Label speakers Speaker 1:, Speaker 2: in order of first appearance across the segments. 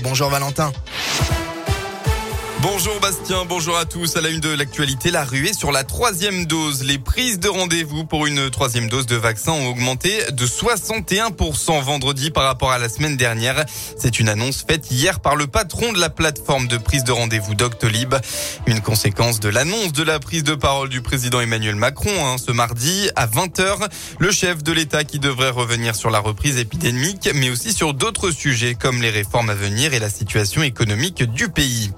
Speaker 1: Bonjour Valentin.
Speaker 2: Bonjour Bastien, bonjour à tous. À la une de l'actualité, la ruée sur la troisième dose. Les prises de rendez-vous pour une troisième dose de vaccin ont augmenté de 61% vendredi par rapport à la semaine dernière. C'est une annonce faite hier par le patron de la plateforme de prise de rendez-vous Doctolib. Une conséquence de l'annonce de la prise de parole du président Emmanuel Macron hein, ce mardi à 20h. Le chef de l'État qui devrait revenir sur la reprise épidémique, mais aussi sur d'autres sujets comme les réformes à venir et la situation économique du pays.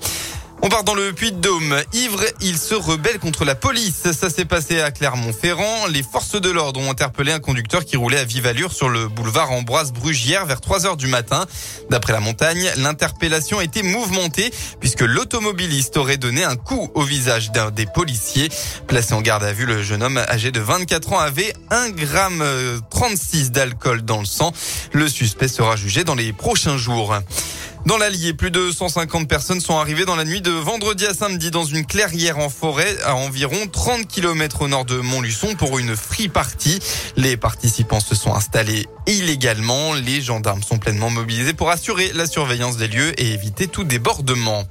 Speaker 2: On part dans le Puy-de-Dôme. Ivre, il se rebelle contre la police. Ça s'est passé à Clermont-Ferrand. Les forces de l'ordre ont interpellé un conducteur qui roulait à vive allure sur le boulevard Ambroise Brugière vers 3 heures du matin. D'après la montagne, l'interpellation été mouvementée puisque l'automobiliste aurait donné un coup au visage d'un des policiers. Placé en garde à vue, le jeune homme âgé de 24 ans avait 1 gramme 36 euh, d'alcool dans le sang. Le suspect sera jugé dans les prochains jours. Dans l'Allier, plus de 150 personnes sont arrivées dans la nuit de vendredi à samedi dans une clairière en forêt à environ 30 km au nord de Montluçon pour une free party. Les participants se sont installés illégalement. Les gendarmes sont pleinement mobilisés pour assurer la surveillance des lieux et éviter tout débordement.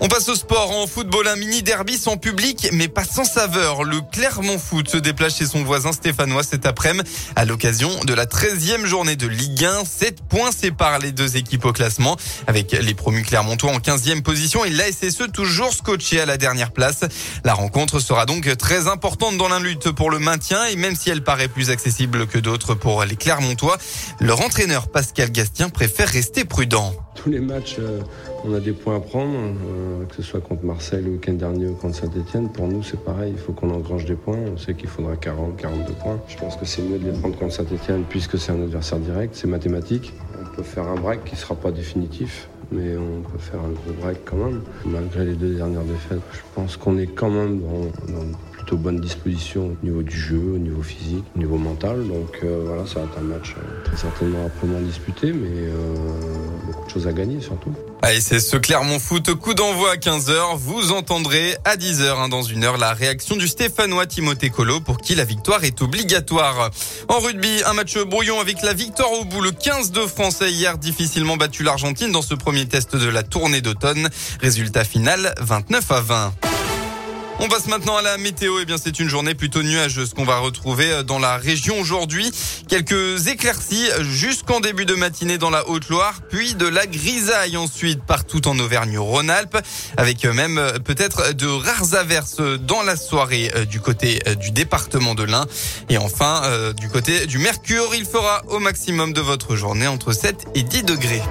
Speaker 2: On passe au sport. En football, un mini derby sans public, mais pas sans saveur. Le Clermont Foot se déplace chez son voisin stéphanois cet après-midi à l'occasion de la 13e journée de Ligue 1. 7 points séparent les deux équipes au classement avec les promus clermontois en 15e position et l'ASSE toujours scotché à la dernière place. La rencontre sera donc très importante dans la lutte pour le maintien et même si elle paraît plus accessible que d'autres pour les Clermontois, leur entraîneur Pascal Gastien préfère rester prudent.
Speaker 3: Tous les matchs, euh, on a des points à prendre, euh, que ce soit contre Marseille le week-end dernier ou contre Saint-Etienne. Pour nous, c'est pareil, il faut qu'on engrange des points. On sait qu'il faudra 40, 42 points. Je pense que c'est mieux de les prendre contre Saint-Etienne puisque c'est un adversaire direct, c'est mathématique. On peut faire un break qui ne sera pas définitif, mais on peut faire un gros break quand même. Malgré les deux dernières défaites, je pense qu'on est quand même dans, dans plutôt bonne disposition au niveau du jeu, au niveau physique, au niveau mental. Donc euh, voilà, ça va être un match euh, très certainement âprement disputé, mais euh, beaucoup de choses à gagner surtout.
Speaker 2: Allez, c'est ce Clermont Foot, coup d'envoi à 15h. Vous entendrez à 10h, hein, dans une heure, la réaction du Stéphanois Timothée Colo pour qui la victoire est obligatoire. En rugby, un match brouillon avec la victoire au bout. Le 15 de Français hier difficilement battu l'Argentine dans ce premier test de la tournée d'automne. Résultat final 29 à 20. On passe maintenant à la météo. Eh bien, c'est une journée plutôt nuageuse qu'on va retrouver euh, dans la région aujourd'hui. Quelques éclaircies jusqu'en début de matinée dans la Haute-Loire, puis de la grisaille ensuite partout en Auvergne-Rhône-Alpes, avec euh, même euh, peut-être de rares averses dans la soirée du côté du département de l'Ain. Et enfin, du côté du Mercure, il fera au maximum de votre journée entre 7 et 10 degrés.